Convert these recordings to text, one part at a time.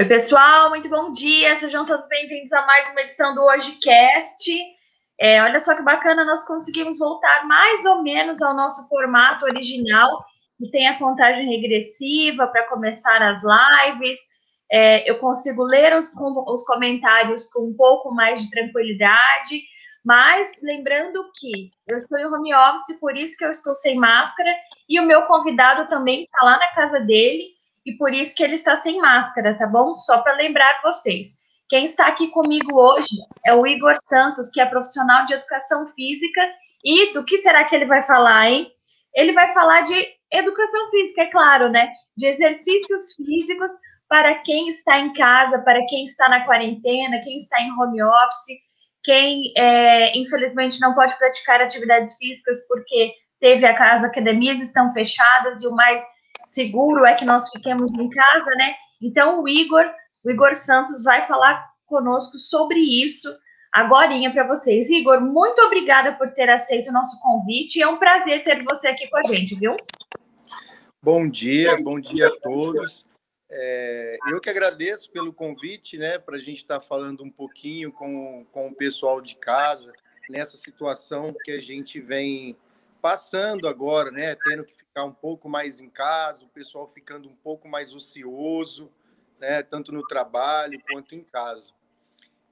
Oi, pessoal, muito bom dia. Sejam todos bem-vindos a mais uma edição do HojeCast. É, olha só que bacana, nós conseguimos voltar mais ou menos ao nosso formato original, que tem a contagem regressiva para começar as lives. É, eu consigo ler os, os comentários com um pouco mais de tranquilidade, mas lembrando que eu estou em home office, por isso que eu estou sem máscara, e o meu convidado também está lá na casa dele e por isso que ele está sem máscara, tá bom? Só para lembrar vocês. Quem está aqui comigo hoje é o Igor Santos, que é profissional de educação física. E do que será que ele vai falar, hein? Ele vai falar de educação física, é claro, né? De exercícios físicos para quem está em casa, para quem está na quarentena, quem está em home office, quem é, infelizmente não pode praticar atividades físicas porque teve as academias estão fechadas e o mais seguro é que nós fiquemos em casa, né? Então, o Igor, o Igor Santos vai falar conosco sobre isso agora para vocês. Igor, muito obrigada por ter aceito o nosso convite. É um prazer ter você aqui com a gente, viu? Bom dia, bom dia a todos. É, eu que agradeço pelo convite, né, para a gente estar tá falando um pouquinho com, com o pessoal de casa nessa situação que a gente vem passando agora, né, tendo que ficar um pouco mais em casa, o pessoal ficando um pouco mais ocioso, né, tanto no trabalho quanto em casa.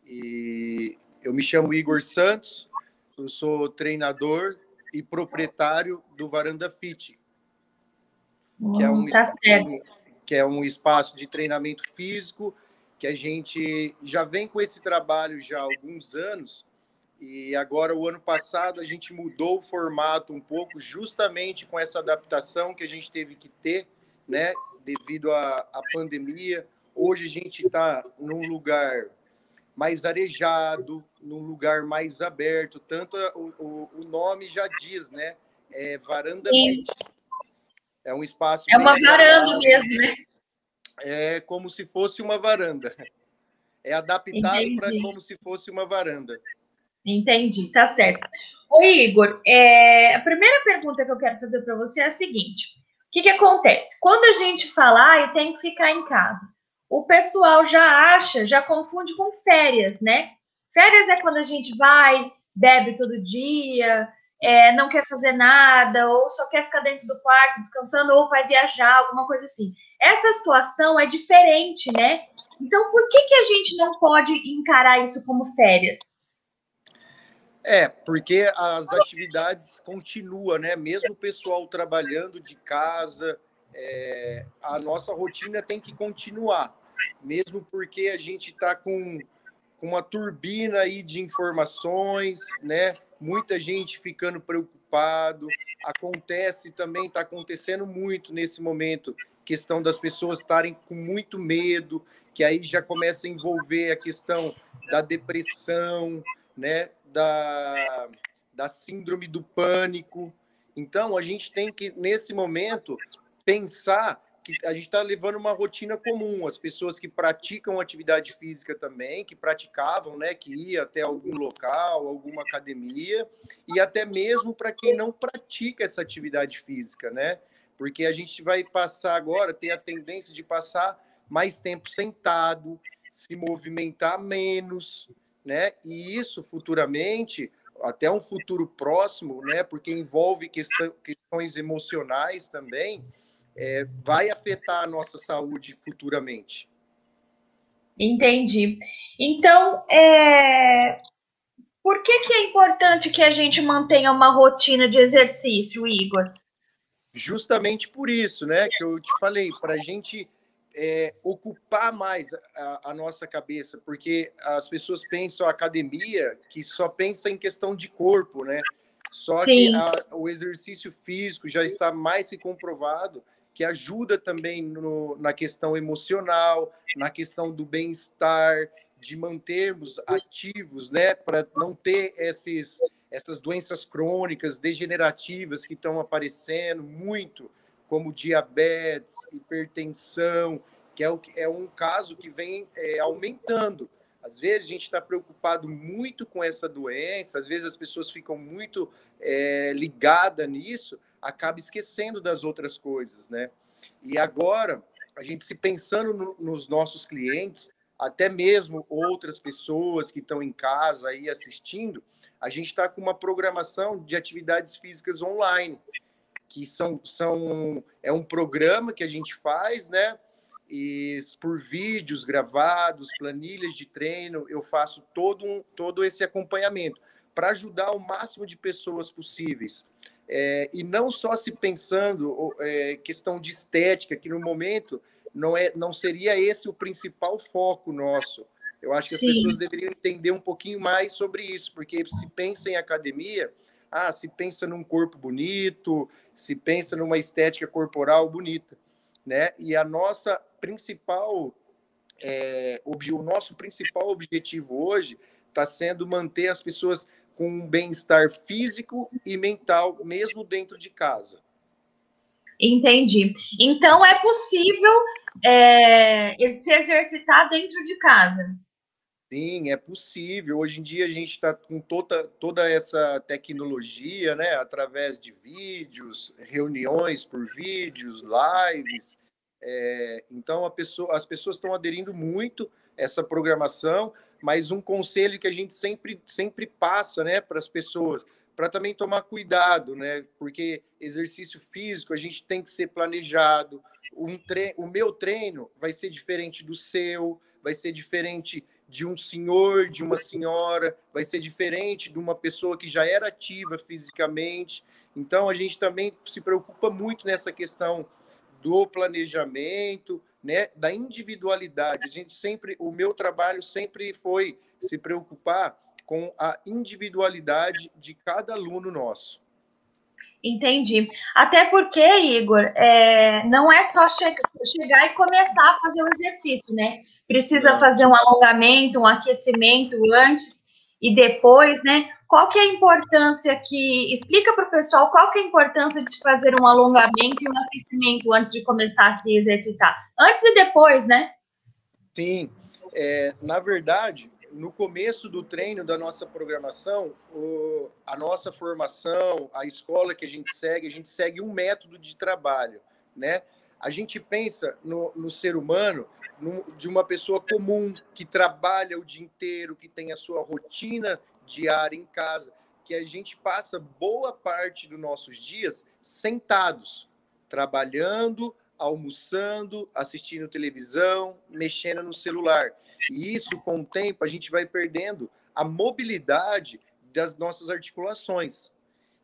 E eu me chamo Igor Santos, eu sou treinador e proprietário do Varanda Fit, que é um tá que é um espaço de treinamento físico que a gente já vem com esse trabalho já há alguns anos e agora, o ano passado, a gente mudou o formato um pouco, justamente com essa adaptação que a gente teve que ter, né, devido à, à pandemia. Hoje a gente está num lugar mais arejado, num lugar mais aberto. Tanto o, o, o nome já diz, né? É Varanda Beach. É um espaço. É uma varanda mesmo, né? É como se fosse uma varanda. É adaptado para como se fosse uma varanda. Entendi, tá certo. Ô, Igor, é, a primeira pergunta que eu quero fazer para você é a seguinte: o que, que acontece? Quando a gente fala, ah, eu tenho que ficar em casa, o pessoal já acha, já confunde com férias, né? Férias é quando a gente vai, bebe todo dia, é, não quer fazer nada, ou só quer ficar dentro do quarto descansando, ou vai viajar, alguma coisa assim. Essa situação é diferente, né? Então, por que, que a gente não pode encarar isso como férias? É, porque as atividades continuam, né? Mesmo o pessoal trabalhando de casa, é, a nossa rotina tem que continuar, mesmo porque a gente está com, com uma turbina aí de informações, né? Muita gente ficando preocupado. Acontece também, está acontecendo muito nesse momento, questão das pessoas estarem com muito medo, que aí já começa a envolver a questão da depressão, né? Da, da síndrome do pânico. Então, a gente tem que, nesse momento, pensar que a gente está levando uma rotina comum. As pessoas que praticam atividade física também, que praticavam, né, que ia até algum local, alguma academia, e até mesmo para quem não pratica essa atividade física, né? Porque a gente vai passar agora, tem a tendência de passar mais tempo sentado, se movimentar menos, né? E isso futuramente, até um futuro próximo, né? Porque envolve questões emocionais também, é, vai afetar a nossa saúde futuramente. Entendi. Então, é... por que, que é importante que a gente mantenha uma rotina de exercício, Igor? Justamente por isso, né? Que eu te falei, para a gente é, ocupar mais a, a, nossa cabeça, porque as pessoas pensam a academia que só pensa em questão de corpo, né? Só Sim. que a, o exercício físico já está mais que comprovado que ajuda também no, na questão emocional, na questão do bem-estar, de mantermos ativos, né, para não ter esses, essas doenças crônicas degenerativas que estão aparecendo muito como diabetes, hipertensão, que é, o, é um caso que vem é, aumentando. Às vezes a gente está preocupado muito com essa doença, às vezes as pessoas ficam muito é, ligadas nisso, acaba esquecendo das outras coisas, né? E agora a gente se pensando no, nos nossos clientes, até mesmo outras pessoas que estão em casa aí assistindo, a gente está com uma programação de atividades físicas online, que são, são é um programa que a gente faz, né? E por vídeos gravados, planilhas de treino, eu faço todo, um, todo esse acompanhamento para ajudar o máximo de pessoas possíveis. É, e não só se pensando é, questão de estética, que no momento não, é, não seria esse o principal foco nosso. Eu acho que as Sim. pessoas deveriam entender um pouquinho mais sobre isso, porque se pensa em academia, ah, se pensa num corpo bonito, se pensa numa estética corporal bonita, né? E a nossa principal, é, o nosso principal objetivo hoje está sendo manter as pessoas com um bem-estar físico e mental, mesmo dentro de casa. Entendi. Então é possível é, se exercitar dentro de casa. Sim, é possível. Hoje em dia a gente está com toda, toda essa tecnologia, né? Através de vídeos, reuniões por vídeos, lives. É, então pessoa, as pessoas estão aderindo muito a essa programação mas um conselho que a gente sempre, sempre passa né, para as pessoas, para também tomar cuidado, né? Porque exercício físico a gente tem que ser planejado. Um tre... O meu treino vai ser diferente do seu, vai ser diferente de um senhor, de uma senhora, vai ser diferente de uma pessoa que já era ativa fisicamente. Então a gente também se preocupa muito nessa questão do planejamento, né, da individualidade. A gente sempre, o meu trabalho sempre foi se preocupar com a individualidade de cada aluno nosso. Entendi. Até porque, Igor, é, não é só che chegar e começar a fazer o exercício, né? Precisa fazer um alongamento, um aquecimento antes e depois, né? Qual que é a importância que explica para o pessoal qual que é a importância de fazer um alongamento e um aquecimento antes de começar a se exercitar, antes e depois, né? Sim, é, na verdade, no começo do treino da nossa programação, o, a nossa formação, a escola que a gente segue, a gente segue um método de trabalho, né? A gente pensa no, no ser humano de uma pessoa comum que trabalha o dia inteiro, que tem a sua rotina diária em casa, que a gente passa boa parte dos nossos dias sentados, trabalhando, almoçando, assistindo televisão, mexendo no celular. E isso, com o tempo, a gente vai perdendo a mobilidade das nossas articulações.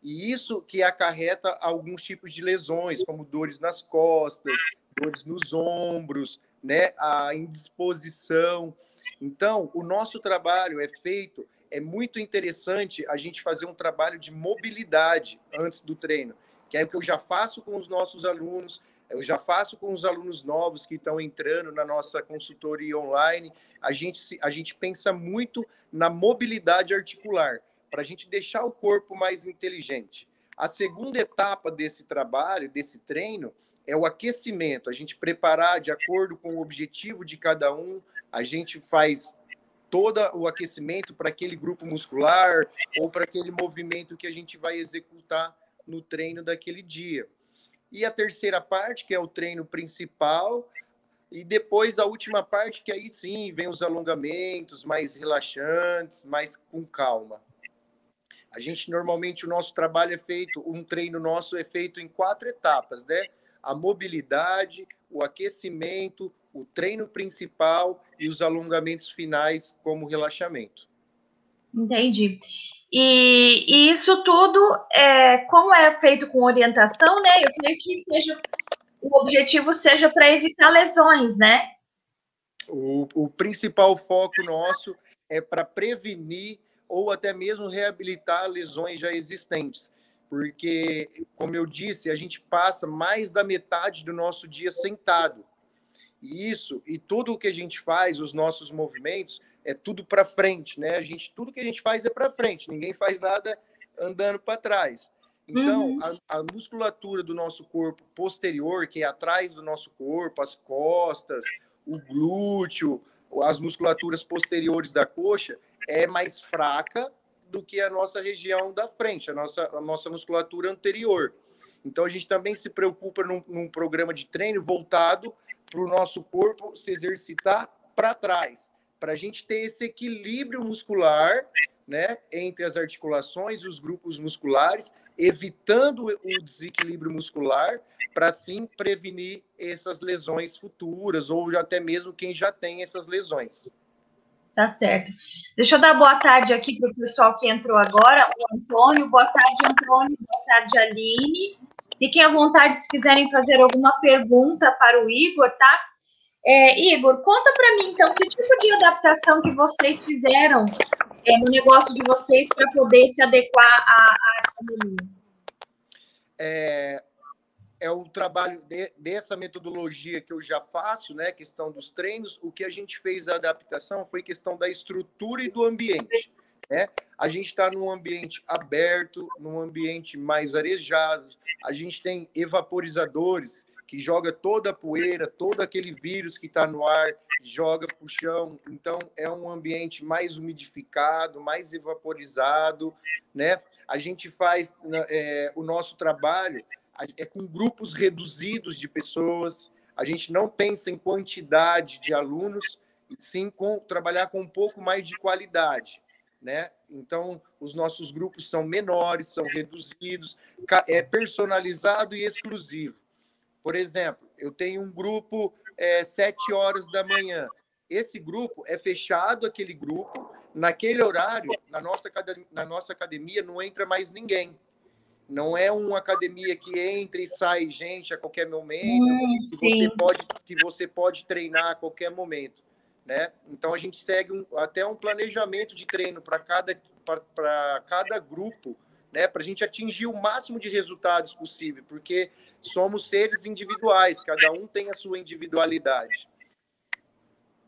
E isso que acarreta alguns tipos de lesões, como dores nas costas, dores nos ombros, né, a indisposição. Então, o nosso trabalho é feito, é muito interessante a gente fazer um trabalho de mobilidade antes do treino, que é o que eu já faço com os nossos alunos, eu já faço com os alunos novos que estão entrando na nossa consultoria online. A gente, a gente pensa muito na mobilidade articular, para a gente deixar o corpo mais inteligente. A segunda etapa desse trabalho, desse treino, é o aquecimento, a gente preparar de acordo com o objetivo de cada um, a gente faz todo o aquecimento para aquele grupo muscular ou para aquele movimento que a gente vai executar no treino daquele dia. E a terceira parte, que é o treino principal, e depois a última parte, que aí sim vem os alongamentos mais relaxantes, mais com calma. A gente normalmente o nosso trabalho é feito, um treino nosso é feito em quatro etapas, né? a mobilidade, o aquecimento, o treino principal e os alongamentos finais como relaxamento. Entendi. E, e isso tudo, é, como é feito com orientação, né? Eu creio que seja o objetivo seja para evitar lesões, né? O, o principal foco nosso é para prevenir ou até mesmo reabilitar lesões já existentes porque, como eu disse, a gente passa mais da metade do nosso dia sentado. E isso, e tudo o que a gente faz, os nossos movimentos, é tudo para frente, né? A gente, tudo que a gente faz é para frente, ninguém faz nada andando para trás. Então, uhum. a, a, musculatura do nosso corpo posterior, que é atrás do nosso corpo, as costas, o glúteo, as musculaturas posteriores da coxa, é mais fraca do que a nossa região da frente, a nossa, a nossa musculatura anterior. Então, a gente também se preocupa num, num programa de treino voltado para o nosso corpo se exercitar para trás, para a gente ter esse equilíbrio muscular né, entre as articulações os grupos musculares, evitando o desequilíbrio muscular, para sim prevenir essas lesões futuras, ou até mesmo quem já tem essas lesões. Tá certo. Deixa eu dar boa tarde aqui para o pessoal que entrou agora. O Antônio, boa tarde, Antônio. Boa tarde, Aline. Fiquem à vontade se quiserem fazer alguma pergunta para o Igor, tá? É, Igor, conta para mim, então, que tipo de adaptação que vocês fizeram é, no negócio de vocês para poder se adequar à, pandemia? É, é o trabalho de, dessa metodologia que eu já faço, né? Questão dos treinos. O que a gente fez a adaptação foi questão da estrutura e do ambiente. Né? A gente está num ambiente aberto, num ambiente mais arejado. A gente tem evaporizadores que joga toda a poeira, todo aquele vírus que está no ar, joga para o chão. Então, é um ambiente mais umidificado, mais evaporizado, né? A gente faz é, o nosso trabalho é com grupos reduzidos de pessoas. A gente não pensa em quantidade de alunos, e sim com trabalhar com um pouco mais de qualidade, né? Então, os nossos grupos são menores, são reduzidos, é personalizado e exclusivo. Por exemplo, eu tenho um grupo é, sete horas da manhã. Esse grupo é fechado, aquele grupo. Naquele horário, na nossa, na nossa academia, não entra mais ninguém. Não é uma academia que entra e sai gente a qualquer momento, hum, que, você pode, que você pode treinar a qualquer momento. Né? Então, a gente segue um, até um planejamento de treino para cada, cada grupo né, para a gente atingir o máximo de resultados possível, porque somos seres individuais, cada um tem a sua individualidade.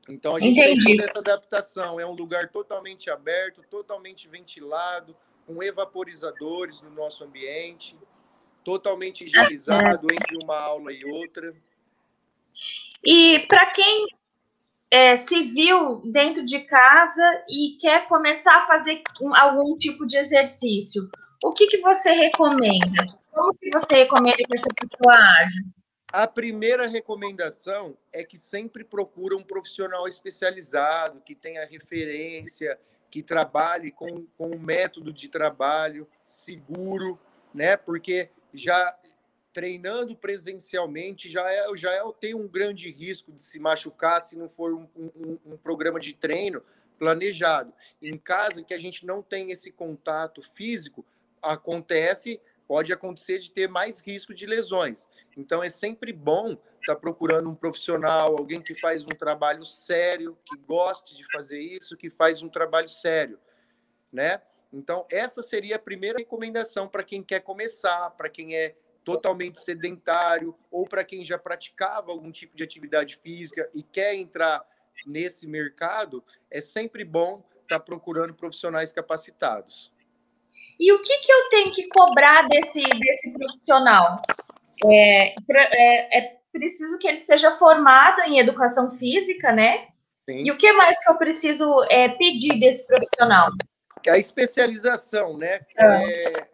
Então a gente Entendi. fez essa adaptação, é um lugar totalmente aberto, totalmente ventilado, com evaporizadores no nosso ambiente, totalmente higienizado entre uma aula e outra. E para quem é, se viu dentro de casa e quer começar a fazer um, algum tipo de exercício, o que, que você recomenda? Como que você recomenda que essa pessoa haja? A primeira recomendação é que sempre procura um profissional especializado, que tenha referência, que trabalhe com, com um método de trabalho seguro, né? Porque já treinando presencialmente já é, já é tem um grande risco de se machucar se não for um, um, um programa de treino planejado. Em casa, que a gente não tem esse contato físico, acontece, pode acontecer de ter mais risco de lesões. Então é sempre bom estar tá procurando um profissional, alguém que faz um trabalho sério, que goste de fazer isso, que faz um trabalho sério, né? Então essa seria a primeira recomendação para quem quer começar, para quem é totalmente sedentário ou para quem já praticava algum tipo de atividade física e quer entrar nesse mercado, é sempre bom estar tá procurando profissionais capacitados. E o que, que eu tenho que cobrar desse, desse profissional? É, é, é preciso que ele seja formado em educação física, né? Sim. E o que mais que eu preciso é, pedir desse profissional? A especialização, né? É. é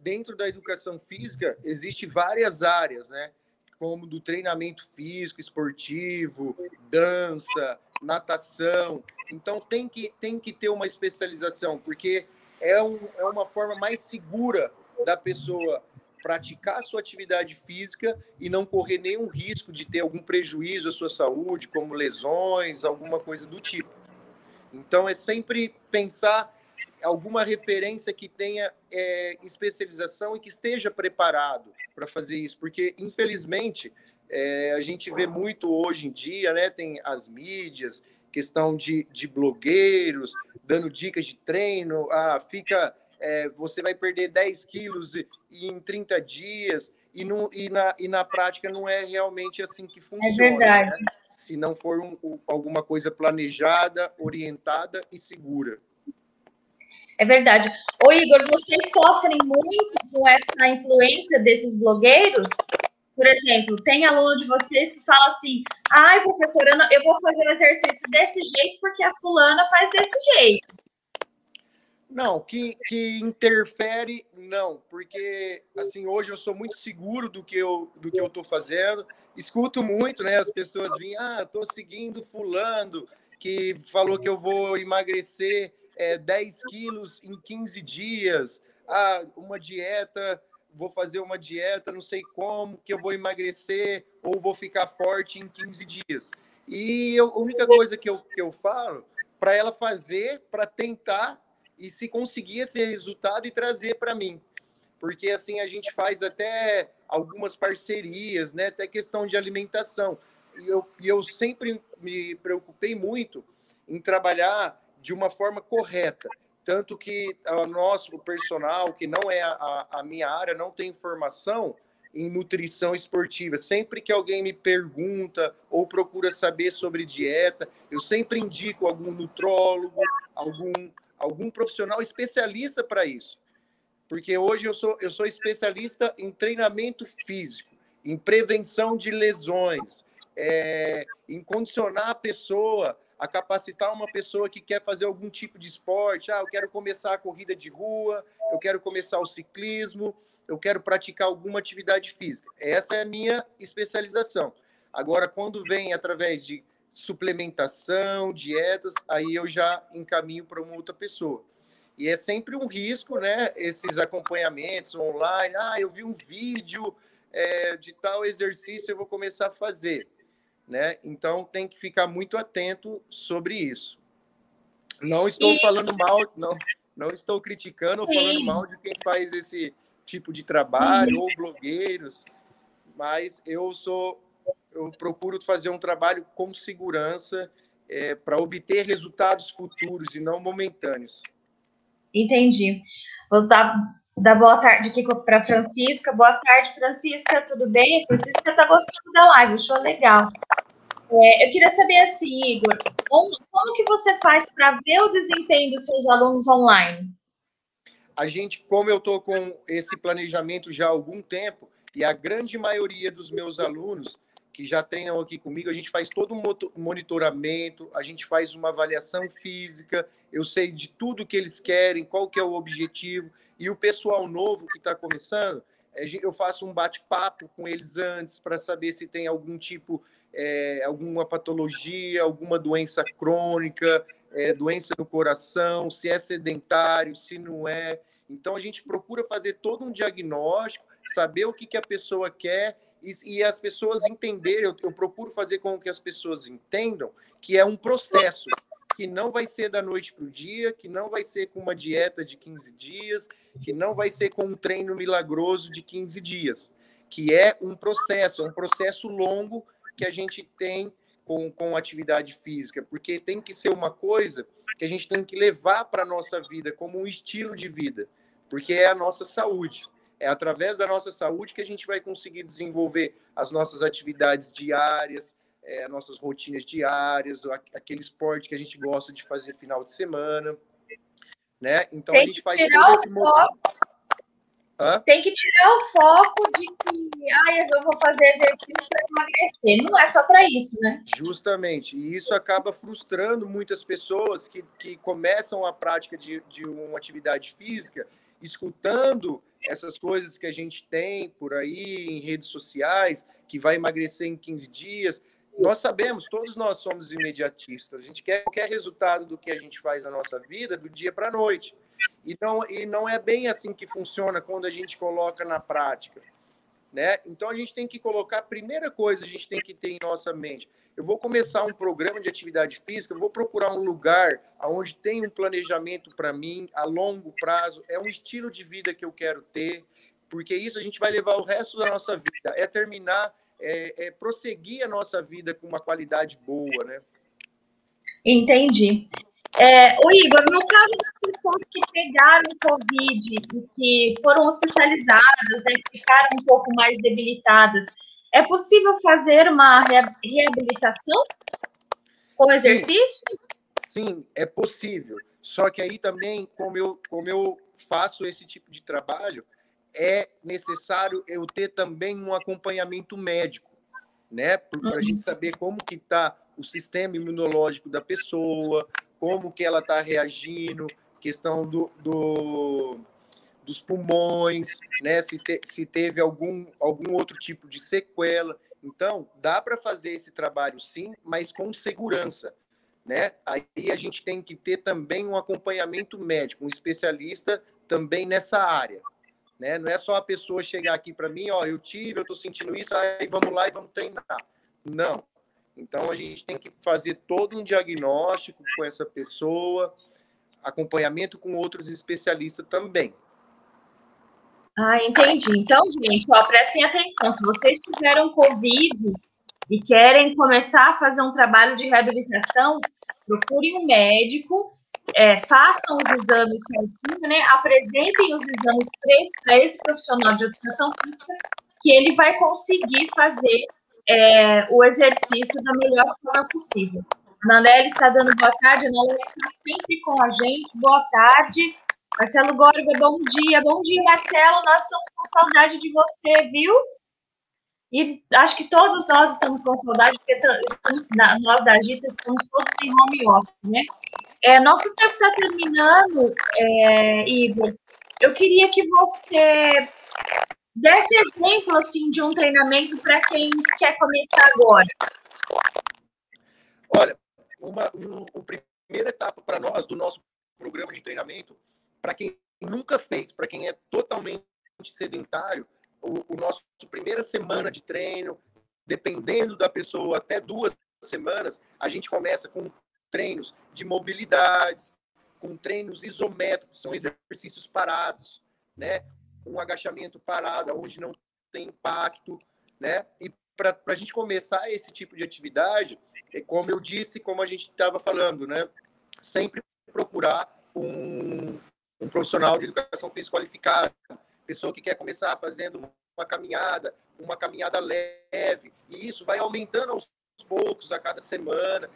dentro da educação física, existe várias áreas, né? Como do treinamento físico, esportivo, dança, natação. Então tem que, tem que ter uma especialização, porque é, um, é uma forma mais segura da pessoa praticar sua atividade física e não correr nenhum risco de ter algum prejuízo à sua saúde, como lesões, alguma coisa do tipo. Então, é sempre pensar alguma referência que tenha é, especialização e que esteja preparado para fazer isso, porque, infelizmente, é, a gente vê muito hoje em dia, né? Tem as mídias, questão de, de blogueiros dando dicas de treino, ah, fica, é, você vai perder 10 quilos em 30 dias, e, não, e, na, e na prática não é realmente assim que funciona. É verdade. Né? Se não for um, alguma coisa planejada, orientada e segura. É verdade. Ô, Igor, vocês sofrem muito com essa influência desses blogueiros? Por exemplo, tem aluno de vocês que fala assim: ai, professora, eu vou fazer o exercício desse jeito porque a fulana faz desse jeito. Não, que, que interfere, não, porque assim hoje eu sou muito seguro do que eu do que eu estou fazendo. Escuto muito, né? As pessoas vêm, ah, estou seguindo fulano que falou que eu vou emagrecer é, 10 quilos em 15 dias. Ah, uma dieta, vou fazer uma dieta, não sei como, que eu vou emagrecer ou vou ficar forte em 15 dias. E eu, a única coisa que eu, que eu falo para ela fazer, para tentar e se conseguir esse resultado e trazer para mim. Porque assim a gente faz até algumas parcerias, né? até questão de alimentação. E eu, eu sempre me preocupei muito em trabalhar de uma forma correta. Tanto que o nosso personal, que não é a, a minha área, não tem formação em nutrição esportiva. Sempre que alguém me pergunta ou procura saber sobre dieta, eu sempre indico algum nutrólogo, algum algum profissional especialista para isso. Porque hoje eu sou, eu sou especialista em treinamento físico, em prevenção de lesões, é, em condicionar a pessoa, a capacitar uma pessoa que quer fazer algum tipo de esporte. Ah, eu quero começar a corrida de rua, eu quero começar o ciclismo, eu quero praticar alguma atividade física. Essa é a minha especialização. Agora, quando vem através de suplementação, dietas, aí eu já encaminho para uma outra pessoa. E é sempre um risco, né? Esses acompanhamentos online. Ah, eu vi um vídeo é, de tal exercício, eu vou começar a fazer, né? Então tem que ficar muito atento sobre isso. Não estou e... falando mal, não, não estou criticando ou falando mal de quem faz esse tipo de trabalho ou blogueiros, mas eu sou eu procuro fazer um trabalho com segurança é, para obter resultados futuros e não momentâneos. Entendi. Vou dar, dar boa tarde aqui para Francisca. Boa tarde, Francisca, tudo bem? Francisca está gostando da live, achou legal. É, eu queria saber assim, Igor, como, como que você faz para ver o desempenho dos seus alunos online? A gente, como eu estou com esse planejamento já há algum tempo, e a grande maioria dos meus alunos que já treinam aqui comigo, a gente faz todo um monitoramento, a gente faz uma avaliação física, eu sei de tudo que eles querem, qual que é o objetivo, e o pessoal novo que está começando, é, eu faço um bate-papo com eles antes para saber se tem algum tipo, é, alguma patologia, alguma doença crônica, é, doença do coração, se é sedentário, se não é. Então a gente procura fazer todo um diagnóstico, saber o que, que a pessoa quer e, e as pessoas entenderem, eu, eu procuro fazer com que as pessoas entendam que é um processo, que não vai ser da noite para o dia, que não vai ser com uma dieta de 15 dias, que não vai ser com um treino milagroso de 15 dias, que é um processo, é um processo longo que a gente tem com, com atividade física, porque tem que ser uma coisa que a gente tem que levar para a nossa vida como um estilo de vida, porque é a nossa saúde. É através da nossa saúde que a gente vai conseguir desenvolver as nossas atividades diárias, é, nossas rotinas diárias, aquele esporte que a gente gosta de fazer final de semana, né? Então Tem a gente faz todo esse Hã? Tem que tirar o foco de que, ah, eu vou fazer exercício para emagrecer. Não é só para isso, né? Justamente. E isso acaba frustrando muitas pessoas que, que começam a prática de, de uma atividade física escutando essas coisas que a gente tem por aí em redes sociais, que vai emagrecer em 15 dias. Nós sabemos, todos nós somos imediatistas. A gente quer qualquer resultado do que a gente faz na nossa vida do dia para a noite. E não, e não é bem assim que funciona quando a gente coloca na prática. Né? Então a gente tem que colocar, a primeira coisa a gente tem que ter em nossa mente. Eu vou começar um programa de atividade física, eu vou procurar um lugar onde tem um planejamento para mim a longo prazo, é um estilo de vida que eu quero ter, porque isso a gente vai levar o resto da nossa vida, é terminar, é, é prosseguir a nossa vida com uma qualidade boa, né? Entendi. É, o Igor, no caso das pessoas que pegaram Covid e que foram hospitalizadas, né, que ficaram um pouco mais debilitadas, é possível fazer uma reabilitação com exercício? Sim, sim, é possível. Só que aí também, como eu, como eu faço esse tipo de trabalho, é necessário eu ter também um acompanhamento médico, né? Para a uhum. gente saber como que está o sistema imunológico da pessoa, como que ela está reagindo, questão do, do dos pulmões, né? Se, te, se teve algum, algum outro tipo de sequela. Então, dá para fazer esse trabalho sim, mas com segurança. Né? Aí a gente tem que ter também um acompanhamento médico, um especialista também nessa área. Né? Não é só a pessoa chegar aqui para mim, ó, eu tive, eu estou sentindo isso, aí vamos lá e vamos treinar. Não. Então a gente tem que fazer todo um diagnóstico com essa pessoa, acompanhamento com outros especialistas também. Ah, entendi. Então, gente, ó, prestem atenção. Se vocês tiveram Covid e querem começar a fazer um trabalho de reabilitação, procurem um médico, é, façam os exames certinho, né? Apresentem os exames para esse profissional de educação física, que ele vai conseguir fazer é, o exercício da melhor forma possível. A Nanelli está dando boa tarde, a Nanelli está sempre com a gente. Boa tarde. Marcelo Gorga, bom dia. Bom dia, Marcelo. Nós estamos com saudade de você, viu? E acho que todos nós estamos com saudade, porque estamos, nós da Agita estamos todos em home office, né? É, nosso tempo está terminando, é, Igor. Eu queria que você desse exemplo assim de um treinamento para quem quer começar agora. Olha, uma, um, a primeira etapa para nós do nosso programa de treinamento para quem nunca fez, para quem é totalmente sedentário, o, o nosso primeira semana de treino, dependendo da pessoa, até duas semanas, a gente começa com treinos de mobilidades, com treinos isométricos, são exercícios parados, né? Um agachamento parado, onde não tem impacto, né? E para a gente começar esse tipo de atividade, é como eu disse, como a gente estava falando, né? Sempre procurar um, um profissional de educação física qualificado, pessoa que quer começar fazendo uma caminhada, uma caminhada leve, e isso vai aumentando aos poucos a cada semana,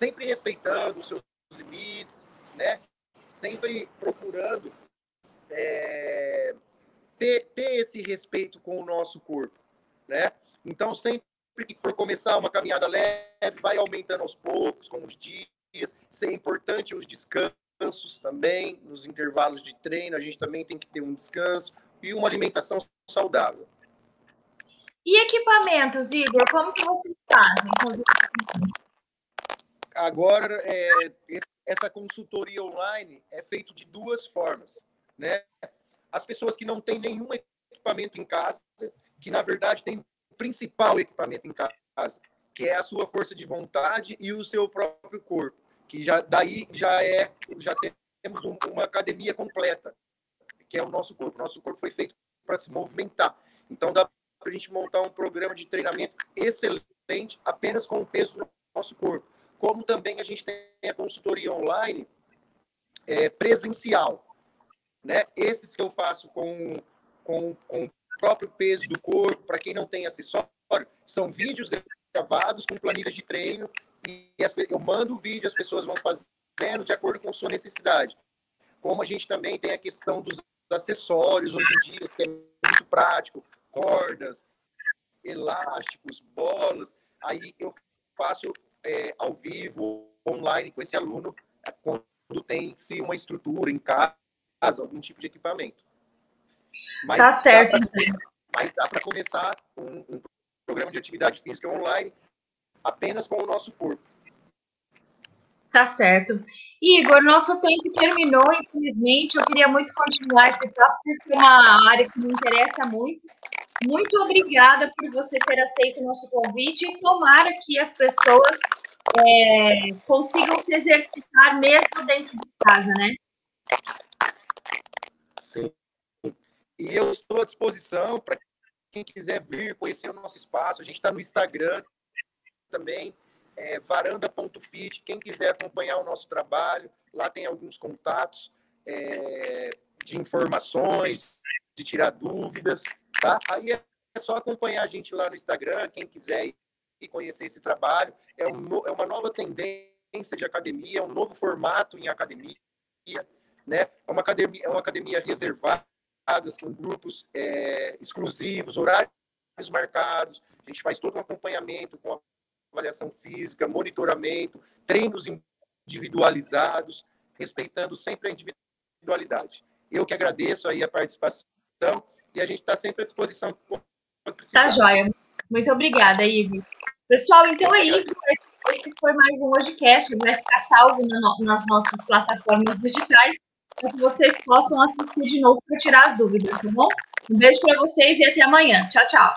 sempre respeitando os seus limites, né? Sempre procurando é, ter, ter esse respeito com o nosso corpo, né? Então, sempre que for começar uma caminhada leve, vai aumentando aos poucos, com os dias. Isso é importante os descansos descansos também, nos intervalos de treino, a gente também tem que ter um descanso e uma alimentação saudável. E equipamentos, Igor, como que vocês fazem com os equipamentos? Agora, é, essa consultoria online é feita de duas formas, né? As pessoas que não têm nenhum equipamento em casa, que na verdade tem o principal equipamento em casa, que é a sua força de vontade e o seu próprio corpo que já daí já é já temos um, uma academia completa, que é o nosso corpo. Nosso corpo foi feito para se movimentar. Então dá para a gente montar um programa de treinamento excelente apenas com o peso do nosso corpo. Como também a gente tem a consultoria online é, presencial, né? Esses que eu faço com, com, com o próprio peso do corpo, para quem não tem acessório, são vídeos gravados com planilhas de treino e as, eu mando o vídeo, as pessoas vão fazendo de acordo com sua necessidade. Como a gente também tem a questão dos acessórios hoje em dia, que é muito prático, cordas, elásticos, bolas. Aí eu faço é, ao vivo, online com esse aluno, quando tem-se uma estrutura em casa, algum tipo de equipamento. Mas tá certo. mas dá para começar um, um programa de atividade física online apenas com o nosso corpo. Tá certo. Igor, nosso tempo terminou, infelizmente. Eu queria muito continuar esse papo, porque é uma área que me interessa muito. Muito obrigada por você ter aceito o nosso convite e tomara que as pessoas é, consigam se exercitar mesmo dentro de casa, né? E eu estou à disposição para quem quiser vir conhecer o nosso espaço. A gente está no Instagram, também, é, varanda.fit. Quem quiser acompanhar o nosso trabalho, lá tem alguns contatos é, de informações, de tirar dúvidas, tá? Aí é só acompanhar a gente lá no Instagram, quem quiser ir conhecer esse trabalho. É, um, é uma nova tendência de academia, é um novo formato em academia, né? É uma academia, é uma academia reservada, com grupos é, exclusivos, horários marcados. A gente faz todo um acompanhamento com avaliação física, monitoramento, treinos individualizados. respeitando sempre a individualidade. Eu que agradeço aí a participação e a gente está sempre à disposição quando precisar. Tá joia. Muito obrigada, Igor. Pessoal, então é isso. Esse foi mais um HojeCast. Vai ficar salvo nas nossas plataformas digitais para que vocês possam assistir de novo para tirar as dúvidas, tá bom? Um beijo para vocês e até amanhã. Tchau, tchau.